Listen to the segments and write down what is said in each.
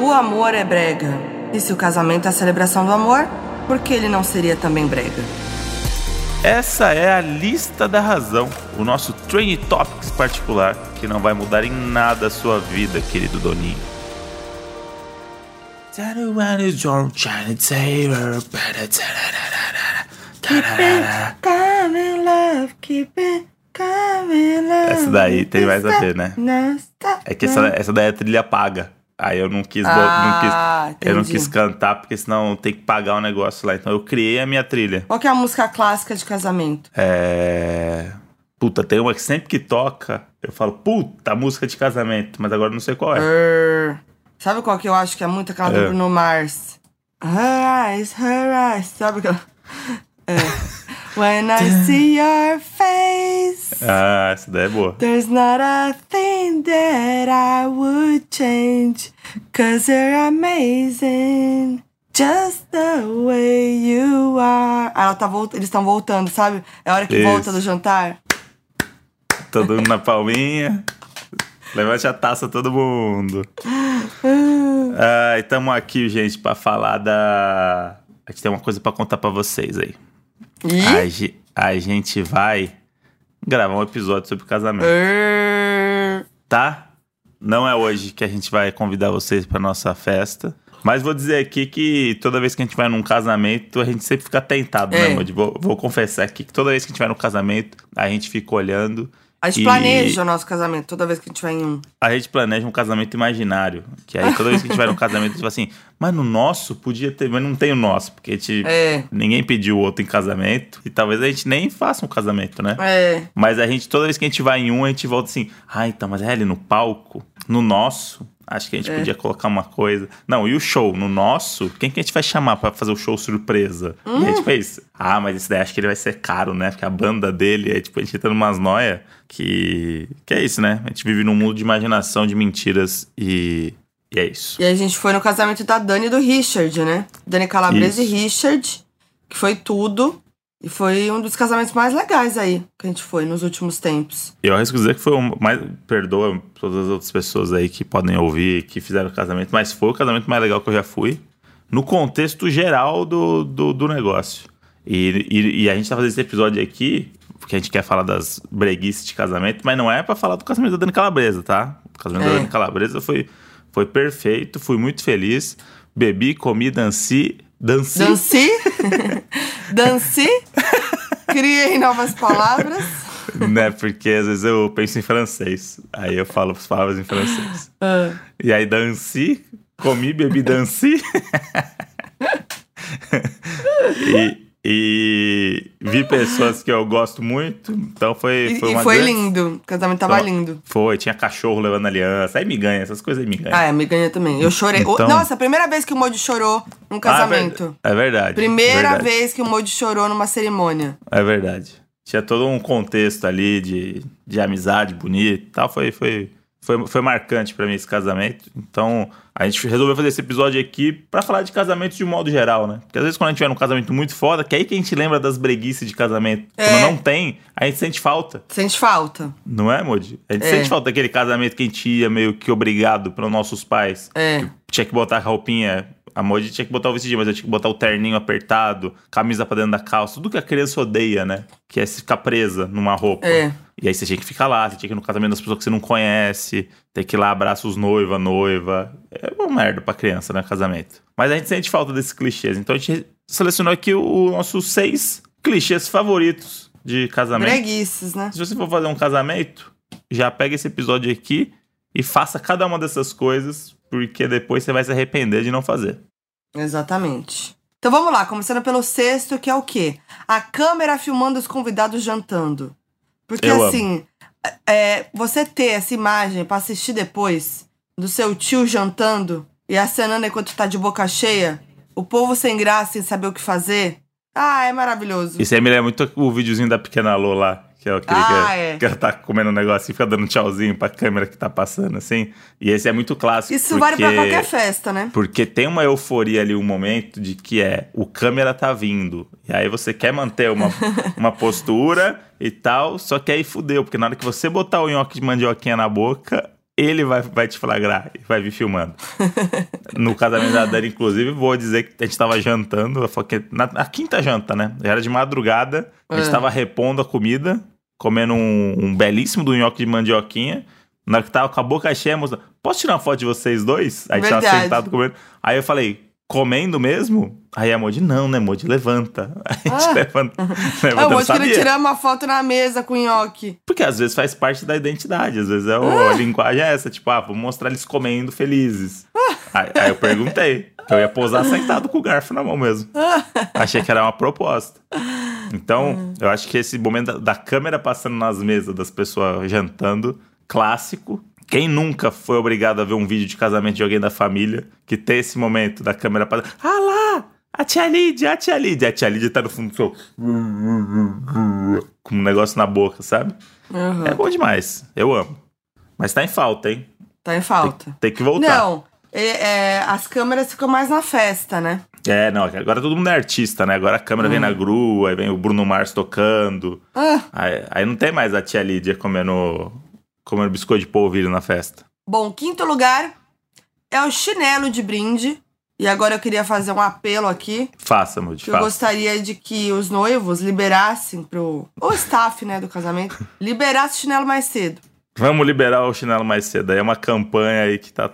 O amor é brega. E se o casamento é a celebração do amor, por que ele não seria também brega? Essa é a lista da razão, o nosso Training Topics particular, que não vai mudar em nada a sua vida, querido Doninho. Essa daí tem mais a ver, né? É que essa, essa daí é trilha paga. Aí eu não quis, bo- não quis- Ah, eu não quis cantar, porque senão tem que pagar o negócio lá. Então eu criei a minha trilha. Qual que é a música clássica de casamento? É. Puta, tem uma que sempre que toca, eu falo, puta, música de casamento, mas agora eu não sei qual é. Sabe qual que eu acho que é muito aquela do É. Bruno Mars? Her eyes, her eyes. Sabe aquela? É. When I see your face, Ah, essa daí é boa. there's not a thing that I would change. Cause you're amazing. Just the way you are. Ah, ela tá volt... Eles estão voltando, sabe? É a hora que Isso. volta do jantar. Todo mundo na palminha. Levante a taça, todo mundo. Ah, estamos aqui, gente, pra falar da. A gente tem uma coisa pra contar pra vocês aí. E? A, a gente vai gravar um episódio sobre casamento. Err. tá? Não é hoje que a gente vai convidar vocês para nossa festa. Mas vou dizer aqui que toda vez que a gente vai num casamento, a gente sempre fica tentado, É. né, Moody? Vou, vou confessar aqui que toda vez que a gente vai num casamento, a gente fica olhando. A gente e planeja o nosso casamento toda vez que a gente vai em um. A gente planeja um casamento imaginário. Que aí toda vez que a gente vai num casamento, a gente fala assim, mas no nosso podia ter, mas não tem o nosso, porque a gente. É. Ninguém pediu o outro em casamento. E talvez a gente nem faça um casamento, né? É. Mas a gente, toda vez que a gente vai em um, a gente volta assim, ah, então, mas é ali no palco, no nosso, acho que a gente É. podia colocar uma coisa. Não, e o show? No nosso, quem que a gente vai chamar pra fazer o show surpresa? E Hum. aí, tipo, é isso. Ah, mas esse daí acho que ele vai ser caro, né? Porque a banda dele, é tipo, a gente entra numas noia que. Que é isso, né? A gente vive num mundo de imaginação, de mentiras e. E é isso. E a gente foi no casamento da Dani e do Richard, né? Dani Calabresa Isso. e Richard, que foi tudo. E foi um dos casamentos mais legais aí que a gente foi nos últimos tempos. Eu arrisco dizer que foi o mais. Perdoa todas as outras pessoas aí que podem ouvir, que fizeram o casamento, mas foi o casamento mais legal que eu já fui. No contexto geral do, do, do negócio. E, e, e a gente tá fazendo esse episódio aqui, porque a gente quer falar das breguices de casamento, mas não é pra falar do casamento da Dani Calabresa, tá? O casamento É. da Dani Calabresa foi, foi perfeito, fui muito feliz. Bebi, comi, danci. Danci. Danci? Danci? Criei novas palavras. né? Porque às vezes eu penso em francês. Aí eu falo as palavras em francês. Ah, E aí danci, comi, bebi, danci. e, e vi pessoas que eu gosto muito. Então foi, e foi e uma foi grande- lindo. O casamento tava Então, lindo. Foi, tinha cachorro levando aliança. Aí me ganha, essas coisas aí me ganham. Ah, é, me ganha também. Eu chorei. Então- Nossa, a primeira vez que o Modi chorou num casamento. Ah, é verdade. Primeira verdade. vez que o Modi chorou numa cerimônia. É verdade. Tinha todo um contexto ali de, de amizade bonito e tal. Foi, foi, foi, foi marcante pra mim esse casamento. Então, a gente resolveu fazer esse episódio aqui pra falar de casamentos de um modo geral, né? Porque às vezes quando a gente vai num casamento muito foda, que é aí que a gente lembra das breguices de casamento. É. Quando não tem, a gente sente falta. Sente falta. Não é, Moody? A gente É. sente falta daquele casamento que a gente ia meio que obrigado pelos nossos pais. É. Tinha que botar a roupinha. A Moody tinha que botar o vestidinho, mas eu tinha que botar o terninho apertado, camisa pra dentro da calça. Tudo que a criança odeia, né? Que é ficar presa numa roupa. É. E aí você tinha que ficar lá, você tinha que ir no casamento das pessoas que você não conhece, ter que ir lá abraçar os noiva, noiva. É uma merda pra criança, né? Casamento. Mas a gente sente falta desses clichês. Então a gente selecionou aqui os nossos seis clichês favoritos de casamento. Breguices, né? Se você for fazer um casamento, já pega esse episódio aqui e faça cada uma dessas coisas, porque depois você vai se arrepender de não fazer. Exatamente. Então vamos lá, começando pelo sexto, que é o quê? A câmera filmando os convidados jantando. Porque Eu assim, é, você ter essa imagem pra assistir depois do seu tio jantando e acenando enquanto tá de boca cheia, o povo sem graça, sem saber o que fazer. Ah, é maravilhoso. Isso aí me lembra muito o videozinho da pequena Lô lá, que é aquele Ah, que, é. que ela tá comendo um negócio e fica dando tchauzinho pra câmera que tá passando, assim. E esse é muito clássico. Isso porque... vale pra qualquer festa, né? Porque tem uma euforia ali, um momento de que é o câmera tá vindo. E aí você quer manter uma, uma postura e tal, só que aí fudeu, porque na hora que você botar o nhoque de mandioquinha na boca, ele vai, vai te flagrar e vai vir filmando. No casamento da Dani, inclusive, vou dizer que a gente tava jantando. Na, na quinta janta, né? Já era de madrugada. A gente É. tava repondo a comida, comendo um, um belíssimo do nhoque de mandioquinha. Na hora que tava com a boca cheia, a moça, posso tirar uma foto de vocês dois? Aí a gente tava Verdade. sentado comendo. Aí eu falei, comendo mesmo? Aí a Modi, não, né, Modi? Levanta. A gente Ah. levanta. Levanta vou não sabia. tirar uma foto na mesa com nhoque. Porque às vezes faz parte da identidade, às vezes é o- Ah. a linguagem é essa, tipo, ah, vou mostrar eles comendo felizes. Aí, aí eu perguntei, que eu ia posar sentado com o garfo na mão mesmo. Achei que era uma proposta. Então, eu acho que esse momento da, da câmera passando nas mesas das pessoas jantando, clássico. Quem nunca foi obrigado a ver um vídeo de casamento de alguém da família que tem esse momento da câmera passando. Ah lá! A tia Lídia, a tia Lídia. A tia Lídia tá no fundo só, com um negócio na boca, sabe? Uhum. É bom demais. Eu amo. Mas tá em falta, hein? Tá em falta. Tem que voltar. Não, é- é, as câmeras ficam mais na festa, né? É, não. Agora todo mundo é artista, né? Agora a câmera vem na grua, aí vem o Bruno Mars tocando. Ah, Aí, aí não tem mais a tia Lídia comendo, comendo biscoito de polvilho na festa. bom, quinto lugar é o chinelo de brinde. E agora eu queria fazer um apelo aqui. Faça, Moody, Que eu faça. gostaria de que os noivos liberassem pro. O staff, né, do casamento, liberasse o chinelo mais cedo. Vamos liberar o chinelo mais cedo. Aí é uma campanha aí que tá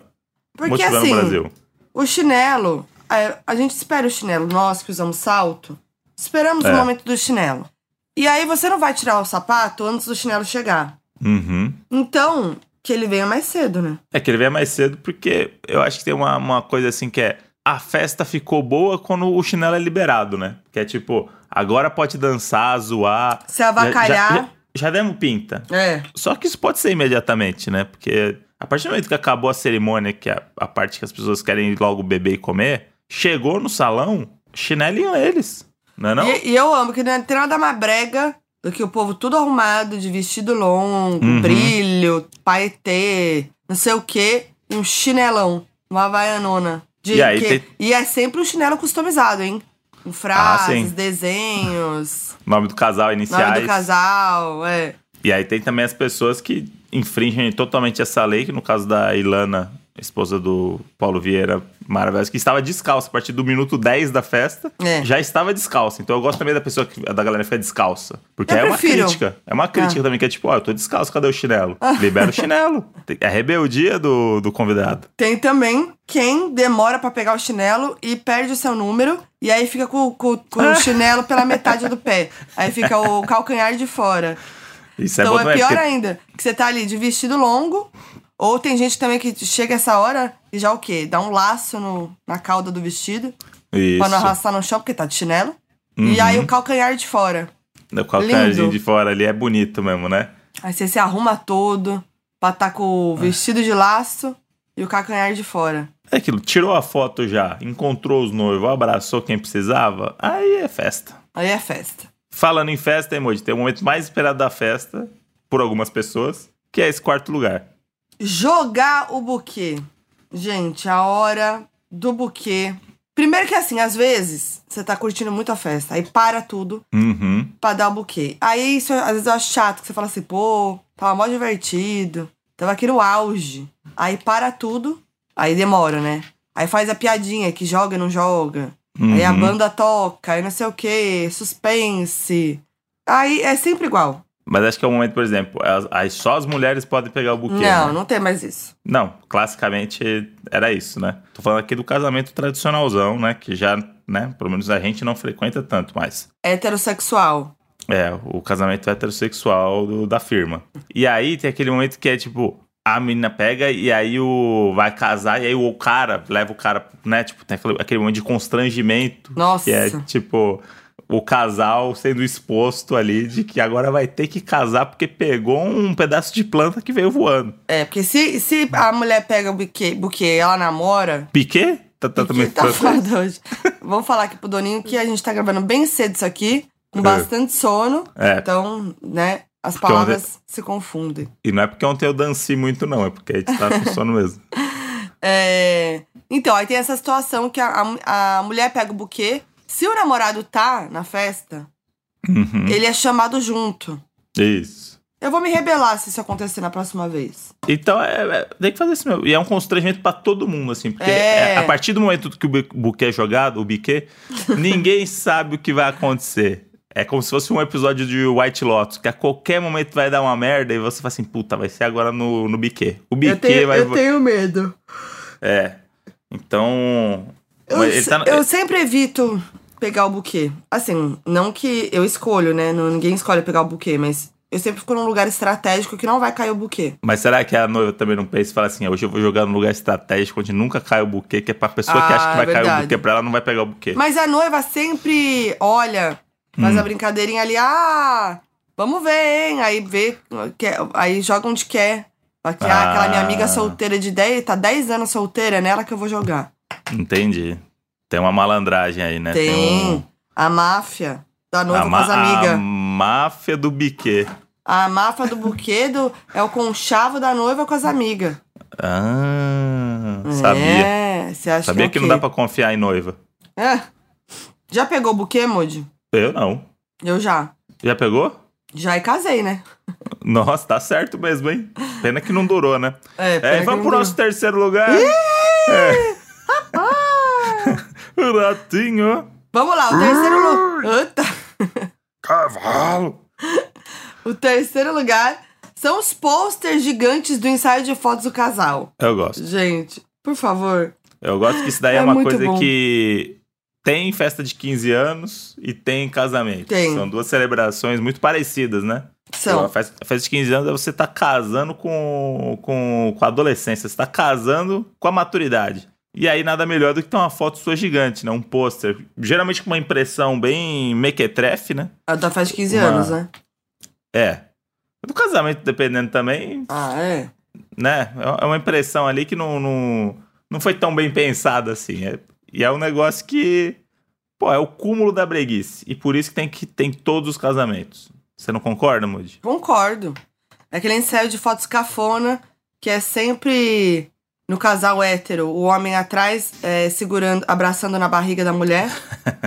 Porque motivando assim, o Brasil. o chinelo, é, a gente espera o chinelo, nós que usamos salto, esperamos É. o momento do chinelo. E aí você não vai tirar o sapato antes do chinelo chegar. Uhum. Então, que ele venha mais cedo, né? É que ele vem mais cedo porque eu acho que tem uma, uma coisa assim que é a festa ficou boa quando o chinelo é liberado, né? Que é tipo, agora pode dançar, zoar. Se avacalhar. Já, já, já demos pinta. É. Só que isso pode ser imediatamente, né? Porque a partir do momento que acabou a cerimônia, que é a parte que as pessoas querem ir logo beber e comer, chegou no salão, chinelinho eles. Não é não? E, e eu amo que não tem nada mais brega do que o povo tudo arrumado, de vestido longo, Uhum. brilho, paetê, não sei o quê, e um chinelão, uma havaianona. De E aí que- e é sempre um chinelo customizado, hein? Com frases, Ah, desenhos, Nome do casal, iniciais. nome do casal, é. E aí tem também as pessoas que infringem totalmente essa lei, que no caso da Ilana, esposa do Paulo Vieira Maravilhosa, que estava descalça a partir do minuto 10 da festa, É. já estava descalça. Então eu gosto também da pessoa que, da galera que fica descalça. Porque Eu é uma prefiro. crítica. É uma crítica Ah. também, que é tipo, ó, eu tô descalço, cadê o chinelo? Libera o chinelo. É rebeldia do, do convidado. Tem também quem demora pra pegar o chinelo e perde o seu número. E aí fica com, com- com o chinelo pela metade do pé. Aí fica o calcanhar de fora. Isso então é bom é também, pior porque- ainda. Que você tá ali de vestido longo. Ou tem gente também que chega essa hora e já o quê? Dá um laço no, na cauda do vestido. Isso. Pra não arrastar no chão, porque tá de chinelo. Uhum. E aí o calcanhar de fora. O calcanharzinho de fora ali é bonito mesmo, né? Aí você se arruma todo pra tá com o vestido de laço e o calcanhar de fora. É aquilo, tirou a foto já, encontrou os noivos, abraçou quem precisava, aí é festa. Aí é festa. Falando em festa, emoji, tem o momento mais esperado da festa, por algumas pessoas, que é esse quarto lugar. Jogar o buquê. Gente, a hora do buquê. Primeiro que assim, às vezes, você tá curtindo muito a festa, aí para tudo Uhum. pra dar o buquê. Aí isso às vezes eu acho chato, que você fala assim, pô, tava mó divertido, tava aqui no auge. Aí para tudo, aí demora, né? Aí faz a piadinha que joga, não joga. Aí a Uhum. banda toca, aí não sei o que, suspense. Aí é sempre igual. Mas acho que é o momento, por exemplo, as- as- só as mulheres podem pegar o buquê. não, né? não tem mais isso. Não, classicamente era isso, né? Tô falando aqui do casamento tradicionalzão, né? Que já, né? Pelo menos a gente não frequenta tanto mais. Heterossexual. É, o casamento heterossexual do- da firma. E aí tem aquele momento que é tipo, a menina pega e aí o vai casar e aí o cara leva o cara, né? Tipo, tem aquele, aquele momento de constrangimento. Nossa. Que é tipo o casal sendo exposto ali de que agora vai ter que casar porque pegou um pedaço de planta que veio voando. É, porque se, se a mulher pega o buquê, buquê ela namora. Piquet? Tá, tá também Piquet tá foda hoje. Vamos falar aqui pro Doninho que a gente tá gravando bem cedo isso aqui, com É. bastante sono. É. Então, né, as palavras se confundem. E não é porque ontem eu dancei muito, não, é porque a gente tá com sono mesmo. É, Então, aí tem essa situação que a, a, a mulher pega o buquê. Se o namorado tá na festa, Uhum. ele é chamado junto. Isso. Eu vou me rebelar se isso acontecer na próxima vez. Então, é, é- tem que fazer isso mesmo. E é um constrangimento pra todo mundo, assim. Porque É. é, a partir do momento que o bu- buquê é jogado, o biquê, ninguém sabe o que vai acontecer. É como se fosse um episódio de White Lotus, que a qualquer momento vai dar uma merda e você fala assim, puta, vai ser agora no, no biquê. O biquê Eu tenho, vai... eu tenho medo. É. Então... Eu, tá no- eu sempre evito pegar o buquê. Assim, não que eu escolho, né? Ninguém escolhe pegar o buquê, mas eu sempre fico num lugar estratégico que não vai cair o buquê. Mas será que a noiva também não pensa e fala assim, hoje eu vou jogar num lugar estratégico onde nunca cai o buquê, que é pra pessoa que Ah, acha que vai é cair o verdade. buquê, pra ela não vai pegar o buquê. Mas a noiva sempre olha, faz Hum. a brincadeirinha ali, ah, vamos ver, hein? Aí vê, aí joga onde quer. Aqui, ah, aquela minha amiga Ah. solteira de 10, tá 10 anos solteira, é nela que eu vou jogar. Entendi. Tem uma malandragem aí, né? Tem. um- A máfia da noiva a, com as amigas. a máfia do biquê. A máfia do buquê do, é o conchavo da noiva com as amigas. Ah, sabia. É, você acha Sabia que, que é não o dá pra confiar em noiva. É. Já pegou o buquê, Moody? Eu não. Eu já. Já pegou? Já e casei, né? Nossa, tá certo mesmo, hein? Pena que não durou, né? É, É, que vamos não pro nosso terceiro lugar. É. ratinho. Vamos lá, o terceiro lugar. Cavalo. O terceiro lugar são os posters gigantes do ensaio de fotos do casal. Eu gosto. Gente, por favor. Eu gosto que isso daí é, É uma coisa bom. que tem festa de 15 anos e tem casamento. Tem. São duas celebrações muito parecidas, né? São. A festa, a festa de 15 anos é você tá casando com, com, com a adolescência, você tá casando com a maturidade. E aí nada melhor do que ter uma foto sua gigante, né? Um pôster. Geralmente com uma impressão bem mequetrefe, né? A da de 15 Uma- anos, né? É. Do casamento, dependendo também, Ah, é? né? É uma impressão ali que não, não, não foi tão bem pensada assim. É- e é um negócio que, pô, é o cúmulo da breguice. E por isso que tem que tem todos os casamentos. Você não concorda, Moody? Concordo. É aquele ensaio de fotos cafona que é sempre no casal hétero, o homem atrás é, segurando, abraçando na barriga da mulher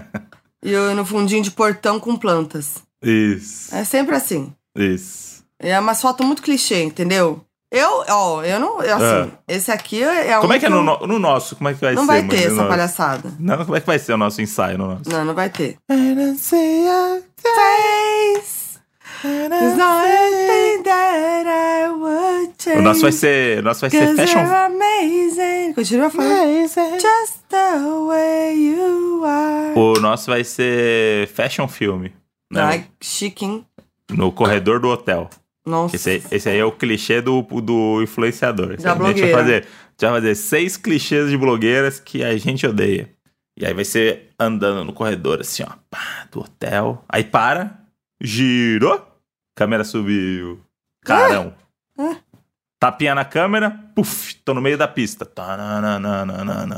e eu no fundinho de portão com plantas. Isso. É sempre assim. Isso. É uma foto muito clichê, entendeu? Eu, ó, eu não. eu, assim, esse aqui é Como um é que é no, no- no nosso? Como é que vai Não ser? vai Moody, ter essa nosso? palhaçada. Não, como é que vai ser o nosso ensaio no nosso? Não, não vai ter. O It's not anything that Change. nosso vai ser, o nosso vai ser fashion. amazing. Continua falando. Just the way you are. O nosso vai ser fashion filme. Né? Ai, chiquinho. No corredor do hotel. Nossa. Esse aí, esse aí é o clichê do, do influenciador. Da aí a gente vai blogueira. fazer, a gente vai fazer seis clichês de blogueiras que a gente odeia. E aí vai ser andando no corredor, assim, ó, pá, do hotel. Aí para, girou, câmera subiu. Carão. Ah. Tapinha na câmera, puf, tô no meio da pista. Tananana.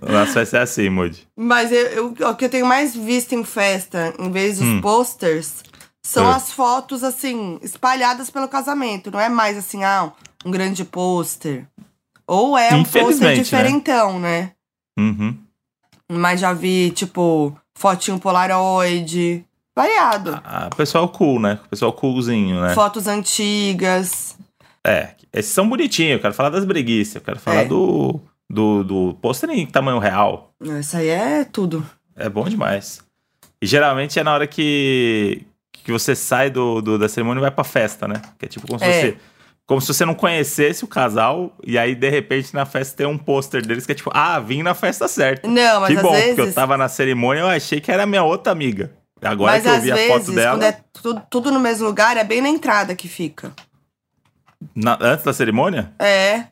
Nossa, vai ser assim, Moody. Mas eu, eu- o que eu tenho mais visto em festa, em vez dos Hum. posters, são É. as fotos, assim, espalhadas pelo casamento. Não é mais assim, ah, um grande pôster. Ou é um pôster né? diferentão, né? Uhum. Mas já vi, tipo, fotinho polaroid. Variado. Ah, pessoal cool, né? Pessoal coolzinho, né? Fotos antigas. É, esses são bonitinhos. Eu quero falar das breguices. Eu quero falar É. do, do, do pôster em tamanho real. Isso aí é tudo. É bom demais. E geralmente é na hora que, que você sai do, do- da cerimônia e vai pra festa, né? Que é tipo como se, É. você, como se você não conhecesse o casal e aí de repente na festa tem um pôster deles que é tipo, ah, vim na festa certa. Não, mas que às bom, vezes. porque eu tava na cerimônia eu achei que era minha outra amiga. Agora mas que eu vi a vezes, foto dela. quando é tudo, tudo no mesmo lugar, é bem na entrada que fica. na- antes da cerimônia? É,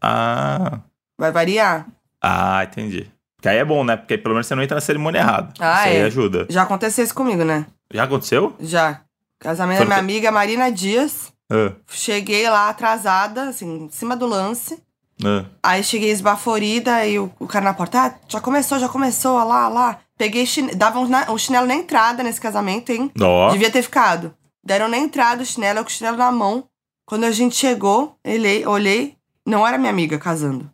Ah. vai variar. Ah, entendi. Que aí é bom, né? Porque aí pelo menos você não entra na cerimônia errada. Ah, isso aí é. ajuda. Já aconteceu isso comigo, né? Já aconteceu? Já. Casamento Foi da minha no- amiga Marina Dias. Ah, Cheguei lá atrasada, assim, em cima do lance. ah. Aí cheguei esbaforida e o, o cara na porta, ah, já começou, já começou, ó lá, ó lá. Peguei, chin... dava um, um chinelo na entrada nesse casamento, hein? Ó. Devia ter ficado. Deram na entrada o chinelo, eu com o chinelo na mão. Quando a gente chegou, olhei, olhei, não era minha amiga casando.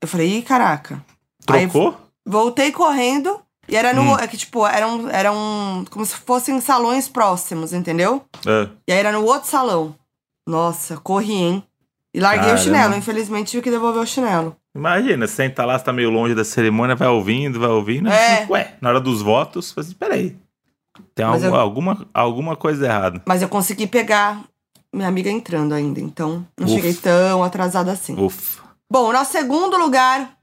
Eu falei, ih, caraca. Aí Trocou? voltei correndo, E era no. É que, tipo, eram, eram como se fossem salões próximos, entendeu? Ah, E aí era no outro salão. Nossa, corri, hein? E larguei o Caramba. chinelo. Infelizmente tive que devolver o chinelo. imagina, você senta lá, você tá meio longe da cerimônia, vai ouvindo, vai ouvindo. É. assim, Ué, na hora dos votos, você assim, peraí. Tem algum- eu- alguma, alguma coisa errada. Mas eu consegui pegar minha amiga entrando ainda. Então não Ufa. cheguei tão atrasada assim. Ufa. Bom, o nosso segundo lugar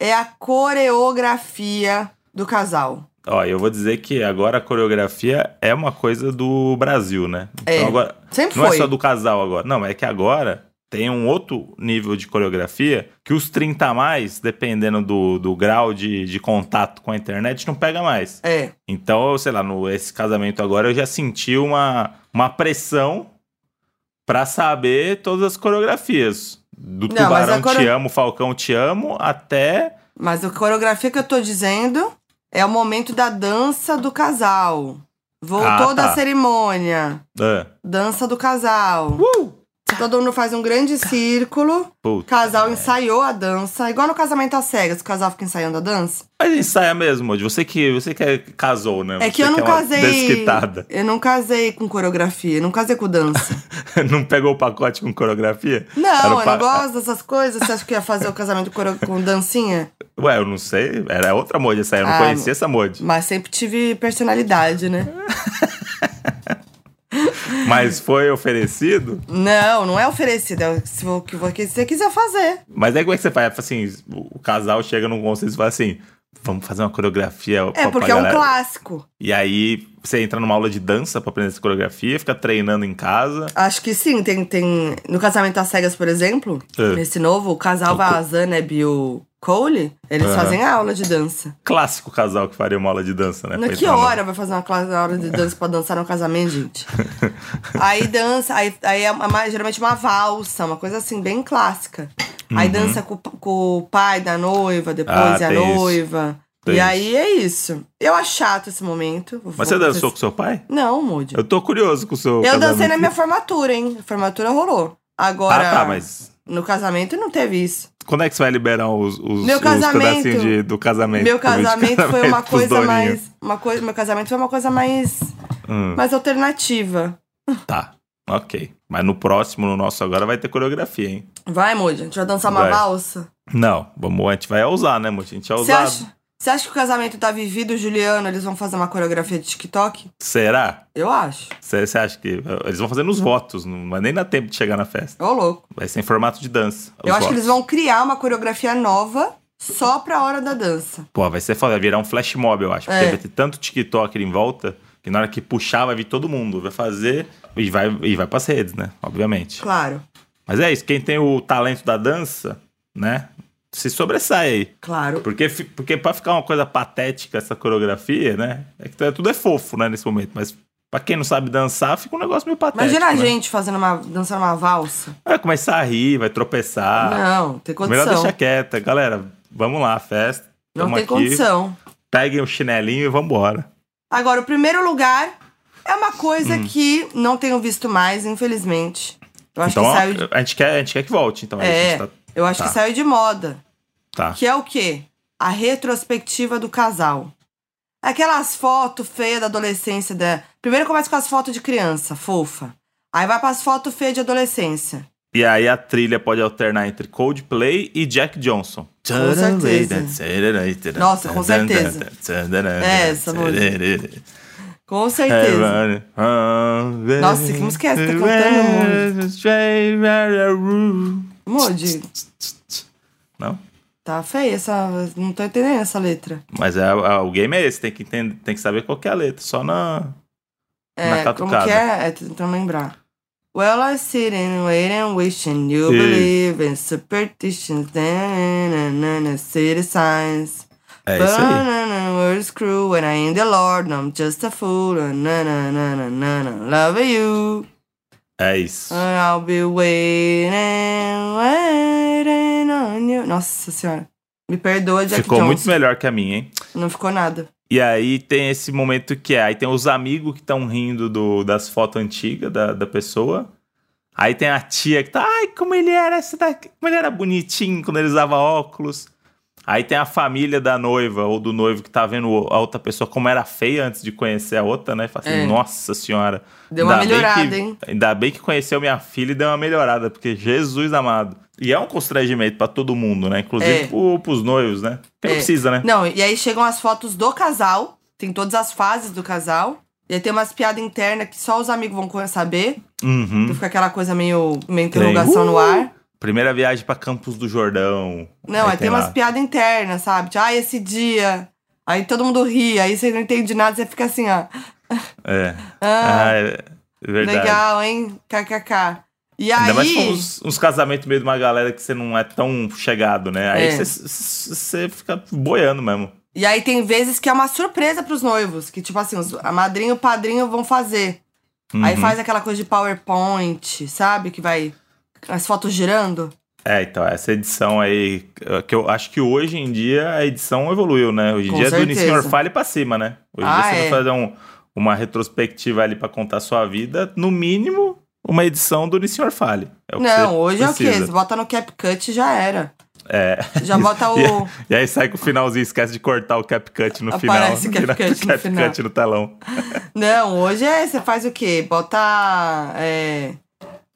é a coreografia do casal. Ó, eu vou dizer que agora a coreografia é uma coisa do Brasil, né? Então É. agora. Sempre Não foi. é só do casal agora. Não, é que agora tem um outro nível de coreografia que os 30 a mais, dependendo do, do grau de, de contato com a internet, não pega mais. É. Então, sei lá, no esse casamento agora eu já senti uma, uma pressão pra saber todas as coreografias. Do Não, Tubarão core- Te Amo, Falcão Te Amo, até. Mas a coreografia que eu tô dizendo é o momento da dança do casal. Voltou Ah, da tá. cerimônia. Ah, Dança do casal. Todo mundo faz um grande círculo. O puta. casal ensaiou a dança. Igual no casamento às cegas, o casal fica ensaiando a dança. Mas ensaia mesmo, Moody. Você que, você que é- casou, né? É que eu não é casei. Desquitada. Eu não casei com coreografia, não casei com dança. não pegou o pacote com coreografia? Era Não, o eu pa- não gosto dessas coisas. Você acha que ia fazer o casamento com dancinha? Ué, eu não sei. Era outra Moody essa aí. Eu não Ah, conhecia essa Moody. Mas sempre tive personalidade, né? Mas foi oferecido. Não, não é oferecido. É o que você quiser fazer. Mas aí como é que você faz? Assim, o casal chega num consenso e fala assim: vamos fazer uma coreografia. É, pra- porque pra é um clássico. E aí você entra numa aula de dança pra aprender essa coreografia, fica treinando em casa. Acho que sim, tem, tem. No casamento às cegas, por exemplo, É. nesse novo, o casal O vai a Zaneb e o Cole, eles Aham. fazem aula de dança. Clássico casal que faria uma aula de dança, né? Na que hora vai fazer uma classe hora de dança pra dançar no casamento, gente? aí dança, aí, aí é uma- geralmente uma valsa, uma coisa assim, bem clássica. Aí dança com, com o pai da noiva, depois Uhum. Ah, e a tem isso. noiva. Tem e isso. aí é isso. Eu acho chato esse momento. Mas você dançou com seu pai? Não, Moody. Eu tô curioso com o seu. Eu casamento. dancei na minha formatura, hein? A formatura rolou. Agora, Ah, tá, mas. no casamento não teve isso. Quando é que você vai liberar os, os, Meu os casamento- pedacinhos de- do casamento? Meu vídeo de casamento foi uma coisa mais. Uma coisa, meu casamento foi uma coisa mais. Hum, mais alternativa. tá, ok. Mas no próximo, no nosso agora, vai ter coreografia, hein? Vai, Moody, a gente vai dançar uma Vai. valsa. Não, vamos, a gente vai usar, né, Muti? A gente é Você ousado. acha, você acha que o casamento tá vivido, Juliano, eles vão fazer uma coreografia de TikTok? Será? Eu acho. Você acha que. Eles vão fazer nos votos, não vai nem dar tempo de chegar na festa. Ô, louco. Vai ser em formato de dança. Eu acho que votos. eles vão criar uma coreografia nova só pra hora da dança. Pô, vai ser foda, vai virar um flash mob, eu acho. Porque É. vai ter tanto TikTok ali em volta que na hora que puxar vai vir todo mundo. Vai fazer e vai, e vai pras redes, né? Obviamente. Claro, Mas é isso, quem tem o talento da dança, né? Se sobressai aí. claro. Porque, porque pra ficar uma coisa patética essa coreografia, né? É que tudo é fofo, né, nesse momento. Mas pra quem não sabe dançar, fica um negócio meio patético. Imagina a né? gente fazendo uma, dançando uma valsa. Vai começar a rir, vai tropeçar. não, tem Melhor condição. deixar quieta. Galera, vamos lá, festa. Não tem aqui. condição. Peguem o chinelinho e vambora. Agora, o primeiro lugar é uma coisa Hum. que não tenho visto mais, infelizmente. Eu acho então, que saiu de... a, gente quer, a gente quer que volte, então. É, tá- eu acho tá. que saiu de moda. Tá. Que é o quê? A retrospectiva do casal. Aquelas fotos feias da adolescência. Da... Primeiro começa com as fotos de criança, fofa. Aí vai pras fotos feias de adolescência. E aí a trilha pode alternar entre Coldplay e Jack Johnson. Com certeza. Nossa, com certeza. É, essa música. Com certeza. Nossa, que música é essa? Tá cantando, Moody, Não? Tá feia essa. Não tô entendendo essa letra. Mas é, é- o game é esse, tem que, entender, tem que saber qual que é a letra. Só na. Na É, como catucada. que é? É, tentando lembrar. Well, I sitting, waiting, wishing you Isso. believe in superstitions, then city signs. É isso aí. Banana, words cruel when I am the Lord, I'm just a fool. Na, na, na, na, na, na, love you. É isso. And I'll be waiting, waiting. Nossa senhora. Me perdoa, Jack Ficou muito melhor que a minha, hein? Não ficou nada. E aí tem esse momento que é, aí tem os amigos que estão rindo do, das fotos antigas da, da pessoa. Aí tem a tia que tá, ai, como ele era essa daqui, como ele era bonitinho quando ele usava óculos. Aí tem a família da noiva ou do noivo que tá vendo a outra pessoa como era feia antes de conhecer a outra, né? Fala assim, É. nossa senhora. Deu uma melhorada, que- hein? Ainda bem que conheceu minha filha e deu uma melhorada, porque Jesus amado. E é um constrangimento pra todo mundo, né? Inclusive É. pro, pros noivos, né? Porque não É. precisa, né? Não, e aí chegam as fotos do casal. Tem todas as fases do casal. E aí tem umas piadas internas que só os amigos vão saber. Uhum. Então fica aquela coisa meio, meio interrogação Uh! no ar. Primeira viagem pra Campos do Jordão. Não, aí, tem lá. umas piadas internas, sabe? Tipo, ah, esse dia. Aí todo mundo ri, aí você não entende nada, você fica assim, ó. É. Ah, Ah, é verdade. legal, hein? KKK. E Ainda mais com aí. uns, uns casamentos meio de uma galera que você não é tão chegado, né? Aí É. você você fica boiando mesmo. E aí tem vezes que é uma surpresa pros noivos. Que, tipo assim, os, a madrinha e o padrinho vão fazer. Aí Uhum. faz aquela coisa de PowerPoint, sabe? Que vai. As fotos girando. É, então, essa edição aí, que eu acho que hoje em dia a edição evoluiu, né? Hoje em Com dia é do certeza. Senhor Fale pra cima, né? Hoje em Ah, dia você é. vai fazer um- uma retrospectiva ali pra contar a sua vida, no mínimo, uma edição do Senhor Fale. É não, hoje é o quê? precisa. Você bota no CapCut e já era. É. Já bota o. E aí sai com o finalzinho, esquece de cortar o CapCut no Aparece final. o CapCut no final. CapCut no telão. Não, hoje é. Você faz o quê? Bota. é,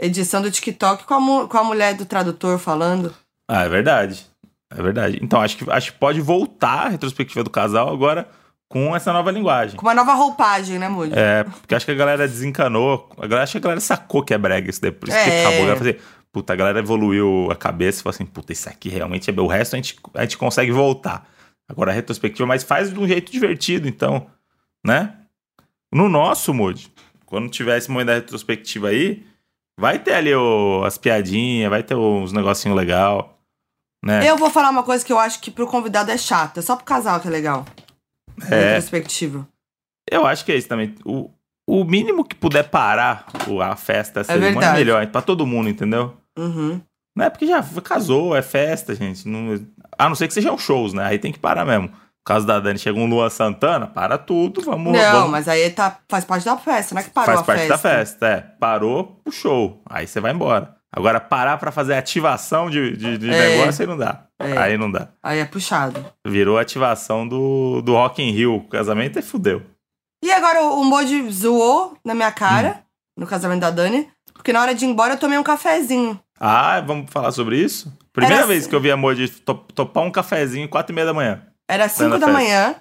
edição do TikTok com a, com a mulher do tradutor falando. Ah, é verdade. É verdade. Então, acho que, acho que pode voltar a retrospectiva do casal agora com essa nova linguagem. Com uma nova roupagem, né, Moody? É, porque acho que a galera desencanou. A galera, acho que a galera sacou que é brega isso daí. Por isso que É. acabou. A galera falou assim, puta, a galera evoluiu a cabeça e falou assim, puta, isso aqui realmente é. O resto a gente, a gente consegue voltar. Agora a retrospectiva, mas faz de um jeito divertido, então, né? No nosso, Moody, quando tiver esse momento da retrospectiva aí, vai ter ali o- as piadinhas, vai ter uns negocinho legal, né? Eu vou falar uma coisa que eu acho que pro convidado é chata. É só pro casal que é legal. É. Retrospectiva. Eu acho que é isso também. O, o mínimo que puder parar a festa, a cerimônia, é verdade. melhor. Pra todo mundo, entendeu? Uhum. Não é porque já casou, é festa, gente. Não- a não ser que sejam shows, né? Aí tem que parar mesmo. No caso da Dani, chega um Luan Santana, para tudo, vamos... Não, vamos- mas aí tá, faz parte da festa, não é que parou Faz a parte festa. da festa, é. Parou show, aí você vai embora. Agora, parar pra fazer ativação de, de, de É. negócio, aí não dá. É. Aí não dá. Aí é puxado. Virou ativação do, do Rock in Rio. O casamento é fudeu. E agora o Moji zoou na minha cara, Hum. no casamento da Dani, porque na hora de ir embora eu tomei um cafezinho. Ah, vamos falar sobre isso? Primeira Era vez assim- que eu vi a Moji to- topar um cafezinho quatro e meia da manhã. Era 5 na da festa. manhã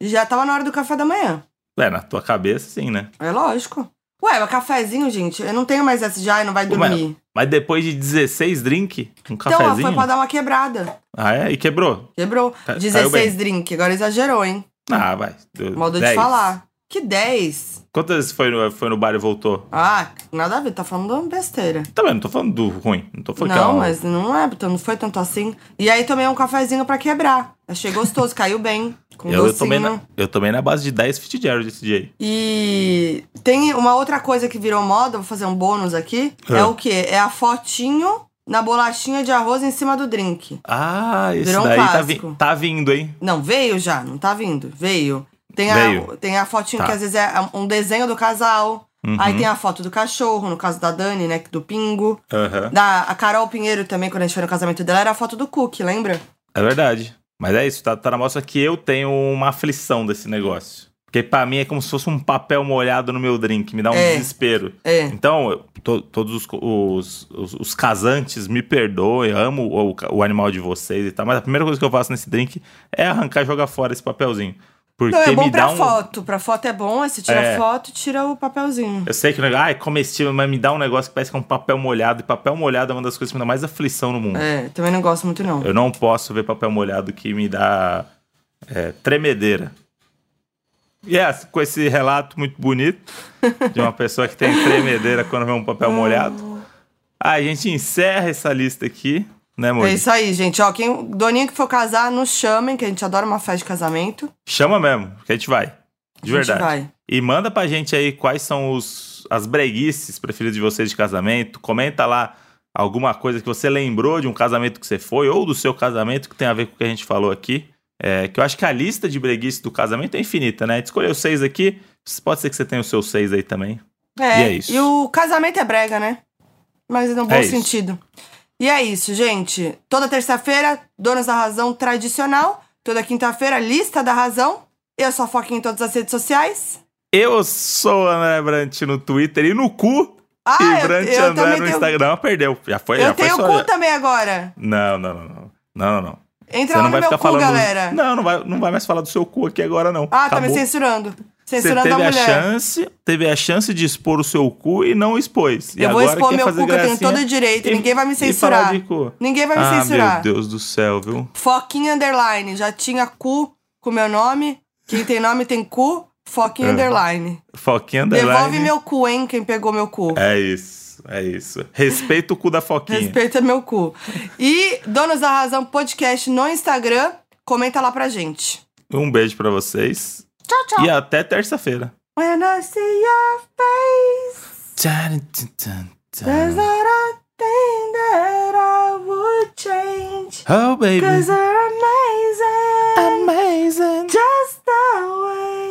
e já tava na hora do café da manhã. É, na tua cabeça, sim, né? É lógico. Ué, o cafezinho, gente, eu não tenho mais essa de ai, não vai dormir. Mas depois de 16 drink, um então, ó, cafezinho. foi pra dar uma quebrada. Ah, é? E quebrou? Quebrou. Ca- caiu 16 bem. drink, agora exagerou, hein? Ah, vai. Modo de 10. falar. Que 10? Quantas vezes foi no, foi no bar e voltou? Ah, nada a ver, tá falando besteira. Também, não tô falando do ruim. Não tô falando que é Não, uma- mas não é, então não foi tanto assim. E aí tomei um cafezinho pra quebrar. Achei gostoso, caiu bem. Com Eu, eu, tomei na, eu tomei na base de 10 Fitzgerald esse dia aí. E tem uma outra coisa que virou moda, vou fazer um bônus aqui. É, É. o quê? É a fotinho na bolachinha de arroz em cima do drink. Ah, esse Virou um daí tá, vi- tá vindo, hein? Não, veio já, não tá vindo. Veio. Tem a, Veio. tem a fotinho Tá. que às vezes é um desenho do casal. Uhum. Aí tem a foto do cachorro, no caso da Dani, né? Do Pingo. Aham. Da, a Carol Pinheiro também, quando a gente foi no casamento dela, era a foto do Cook, lembra? É verdade. Mas é isso, tá, tá na mostra que eu tenho uma aflição desse negócio. Porque pra mim é como se fosse um papel molhado no meu drink, me dá um É. desespero. É. Então, to- todos os, os, os- os casantes me perdoem, eu amo o, o animal de vocês e tal, mas a primeira coisa que eu faço nesse drink é arrancar e jogar fora esse papelzinho. Porque Não, é bom me pra um. foto. Pra foto é bom, aí você tira É. foto e tira o papelzinho. Eu sei que o negócio ah, é comestível, mas me dá um negócio que parece que é um papel molhado. E papel molhado é uma das coisas que me dá mais aflição no mundo. É, também não gosto muito, não. Eu não posso ver papel molhado que me dá é, tremedeira. E é, com esse relato muito bonito de uma pessoa que tem tremedeira quando vê um papel molhado, a gente encerra essa lista aqui, né, amor? É isso aí, gente. Ó, quem, doninha que for casar, nos chamem, que a gente adora uma festa de casamento. Chama mesmo, que a gente vai. De A gente verdade. vai. E manda pra gente aí quais são os, as breguices preferidas de vocês de casamento. Comenta lá alguma coisa que você lembrou de um casamento que você foi ou do seu casamento que tem a ver com o que a gente falou aqui. É, que eu acho que a lista de breguices do casamento é infinita, né? A gente escolheu seis aqui. Pode ser que você tenha os seus seis aí também. É, E é isso. E o casamento é brega, né? Mas no bom É isso. E é isso, gente. Toda terça-feira, Donos da Razão tradicional. Toda quinta-feira, Lista da Razão. Eu sou a Foquinha em todas as redes sociais. Eu sou André Brant no Twitter e no cu. Ah, e eu- Brant eu André também no tenho- Instagram. Não, perdeu. Já foi, Eu já foi tenho só. cu também agora. Não, não, não, não. Não, não, não. Entra Você lá não no vai meu ficar cu, falando. galera. Não, não vai, não vai mais falar do seu cu aqui agora, não. Ah, tá me Acabou. Censurando. Você teve a a, chance, teve a chance de expor o seu cu e não expôs. E Eu vou expor meu cu, que eu tenho todo o direito. e- Ninguém vai me censurar. Ninguém vai me ah, censurar. meu Deus do céu, viu? Foquinha Underline. Já tinha cu com meu nome. Quem tem nome tem cu. Foquinha É. Underline. Foquinha underline. Devolve meu cu, hein? Quem pegou meu cu. É isso, é isso. Respeita o cu da Foquinha. Respeita meu cu. E Donos da Razão Podcast no Instagram. Comenta lá pra gente. Um beijo pra vocês. Tchau, tchau. E até terça-feira. When I see your face, there's not a thing that I would change. Oh, baby. Cause they're amazing. Amazing. Just the way.